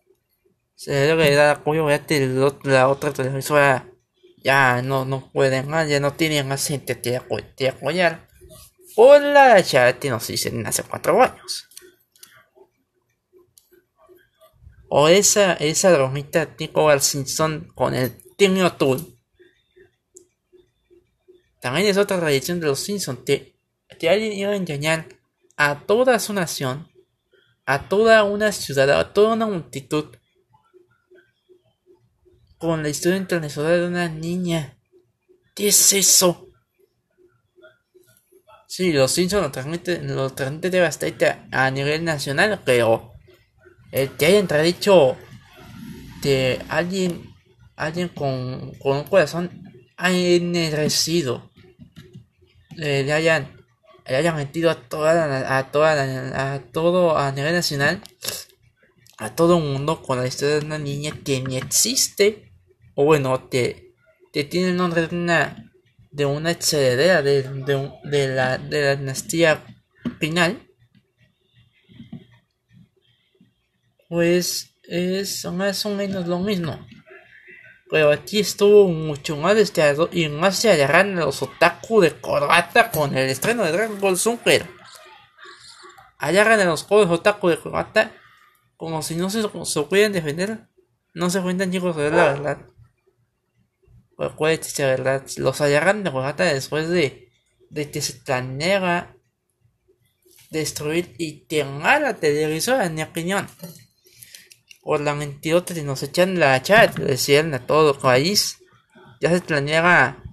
Speaker 1: se debe dar apoyo, ya te, la otra televisora ya no, no pueden más, ya no tienen más gente que apoyar. Hola, ya nos dicen hace cuatro años. O esa, esa bromita tipo Al Simpson con el Timmy Tool. También es otra tradición de los Simpsons que, que alguien iba a engañar a toda su nación, a toda una ciudad, a toda una multitud con la historia internacional de una niña. ¿Qué es eso? Sí, los Simpsons lo transmiten, lo transmiten de a nivel nacional, pero el que haya entredicho de alguien, alguien con, con un corazón ennegrecido, le, le hayan, le hayan metido a toda a toda a todo a nivel nacional, a todo el mundo con la historia de una niña que ni existe, o bueno, que, que tiene el nombre de una, de una heredera de, de, de, la, de la dinastía final pues es más o menos lo mismo. Pero aquí estuvo mucho más destacado y más se agarran los otaku de corbata con el estreno de Dragon Ball Super. Agarran a los otaku de corbata como si no se, se pudieran defender. No se cuentan chicos de la verdad. Pues verdad. Los agarran de corbata después de, de que se planea destruir y quemar la televisora en mi opinión. Por la mentirota de nos echan la chat, decían a todo el país, ya se planeaba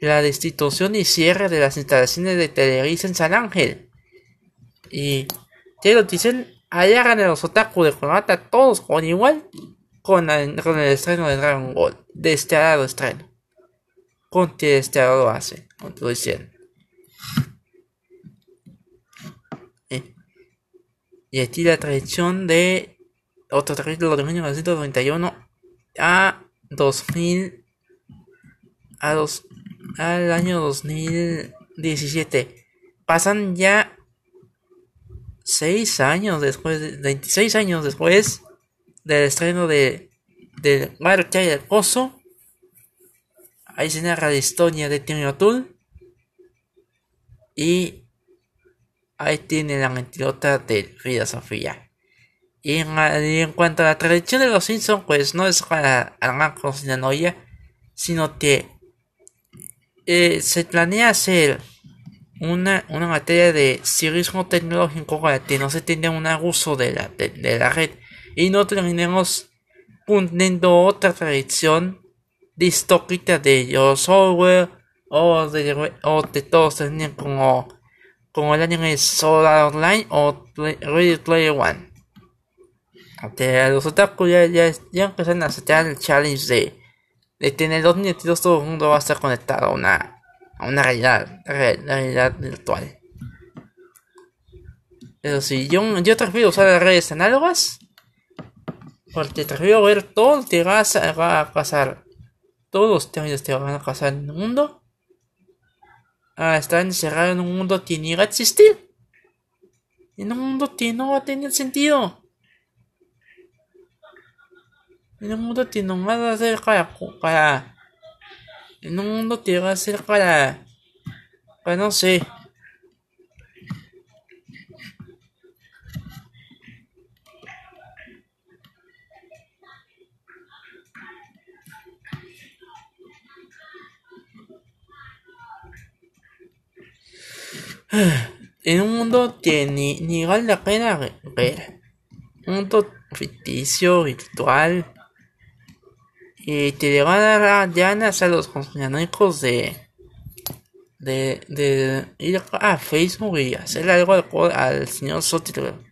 Speaker 1: la destitución y cierre de las instalaciones de Televisa en San Ángel. Y te lo dicen, allá ganan los otaku de Konata todos con igual con, el estreno de Dragon Ball. Desterrado estreno. Con desterrado lo hace, lo dicen. Y aquí la tradición de otro capítulo de 1991 a 2000 a dos, al año 2017 pasan ya 6 años después 26 años después del estreno de del Marcha y el Pozo ahí se narra la historia de Timmy Tool y Ahí tiene la mentirota de Frida Sofía. Y en, cuanto a la tradición de los Simpsons, pues no es para la Sinanoia, sino que eh, se planea hacer una, una materia de civismo tecnológico para que no se tenga un abuso de la, de, la red y no terminemos poniendo otra tradición distópica de los software o de, o de todos como como el anime Solar Online o Ready Player One. Los otaku ya, ya, ya empiezan a aceptar el challenge de, de tener dos minutos todo el mundo va a estar conectado a una, a una realidad, realidad virtual. Pero si yo, yo prefiero usar las redes análogas, porque prefiero ver todo lo que va a, pasar, todos los temas que van a pasar en el mundo a estar encerrado en un mundo que ni va a existir. En un mundo que no va a tener sentido. Un mundo que no va a para, para en un mundo que va a ser para, para no sé, En un mundo que ni, ni vale la pena ver. Un mundo ficticio, virtual. Y te le van a los conspiranoicos de, de, de ir a Facebook y hacer algo al, señor Sotero.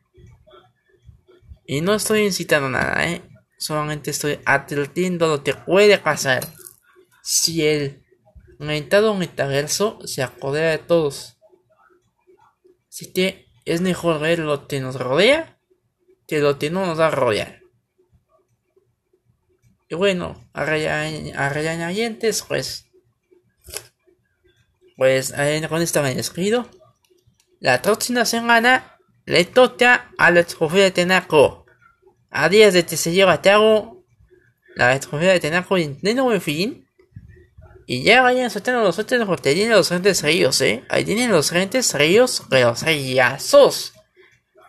Speaker 1: Y no estoy incitando nada, ¿eh? Solamente estoy advirtiendo lo que puede pasar si el mentado metaverso se apodera de todos. Así que es mejor ver lo que nos rodea que lo que no nos va a rodear. Y bueno, a regañadientes, pues. Pues con esto me despido. La próxima semana le toca a la trofeo de Tenaco. A días de que se lleva a cabo la trofeo de Tenaco en pleno fin. Y ya vayan soltando los otros porque tienen los rentes ríos, eh. Ahí tienen los rentes ríos, los rillazos.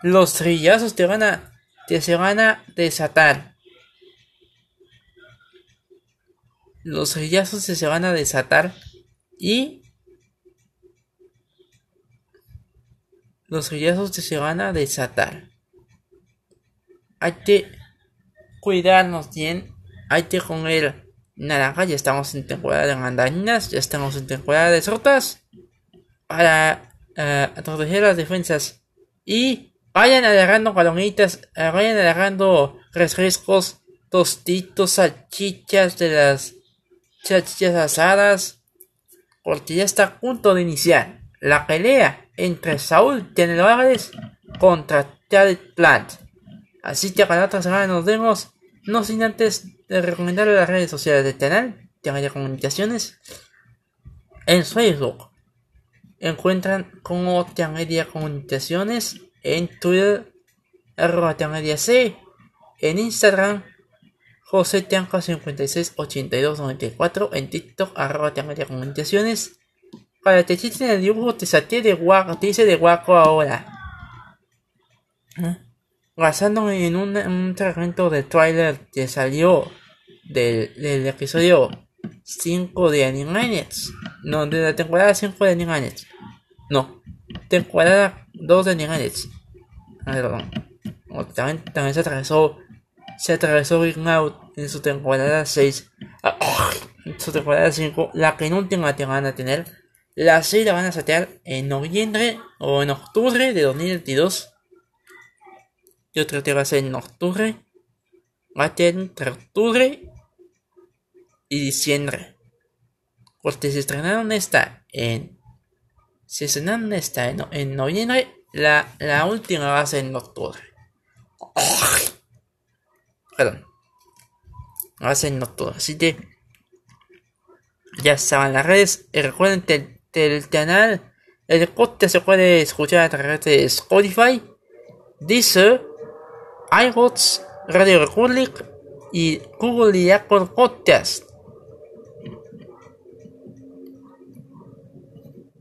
Speaker 1: Los rillazos te van a, te se van a desatar. Los rillazos se van a desatar. Y los rillazos se van a desatar. Hay que cuidarnos bien. Hay que comer naranja, ya estamos en temporada de mandarinas, ya estamos en temporada de frutas para uh, proteger las defensas y vayan agarrando palomitas, uh, vayan agarrando refrescos, tostitos, salchichas de las salchichas asadas, porque ya está a punto de iniciar la pelea entre Saúl Álvarez contra Charlie Plant. Así que para la otra nos vemos, no sin antes de recomendar las redes sociales del canal, de Comunicaciones. En Facebook encuentran como Media Comunicaciones, en Twitter, arroba C, en Instagram, José Tianca 568294, en TikTok, arroba Media Comunicaciones. Para que en el dibujo, te saqué de guaco, te hice de guaco ahora. ¿Eh? basándome en un, un fragmento de trailer que salió del, del episodio 5 de Animaniacs. No, de la temporada 5 de Animaniacs. No, temporada 2 de Animaniacs. A ver, perdón. También, también se atravesó se atravesó Ring Out en su temporada 6. En su temporada 5, la que van a tener. La 6 la van a satear en noviembre o en octubre de 2022. Y otra que va a ser en octubre. Va a ser entre octubre y diciembre. Porque se estrenaron esta en. Se estrenaron esta en, en noviembre. La, la última va a ser en octubre. Perdón. A ser en octubre. Así que. Ya estaban las redes. Y recuerden que el, canal. El podcast se puede escuchar a través de Spotify. Deezer. iRods. Radio Republic. Y Google y Apple Podcast.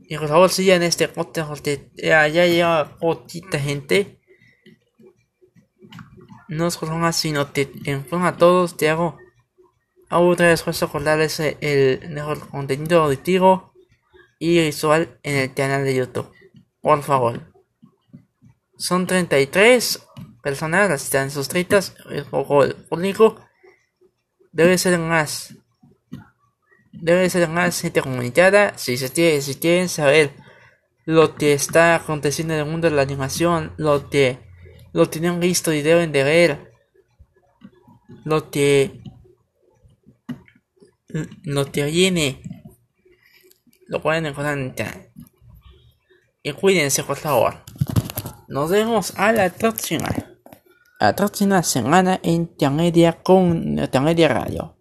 Speaker 1: Y por favor sigan este podcast porque ya, ya llega poquita gente. No solo más, sino forma a todos te hago, otra vez esfuerzo por darles el mejor contenido auditivo y visual en el canal de YouTube. Por favor. Son 33 personas las que están suscritas. El poco público. Debe ser más debe ser más gente comunicada si se tiene, si quieren saber lo que está aconteciendo en el mundo de la animación, lo que lo tienen listo y deben de ver, lo que lo que viene, lo pueden encontrar en internet. Y cuídense por favor. Nos vemos a la próxima. A la próxima semana en Intermedia con Intermedia Radio.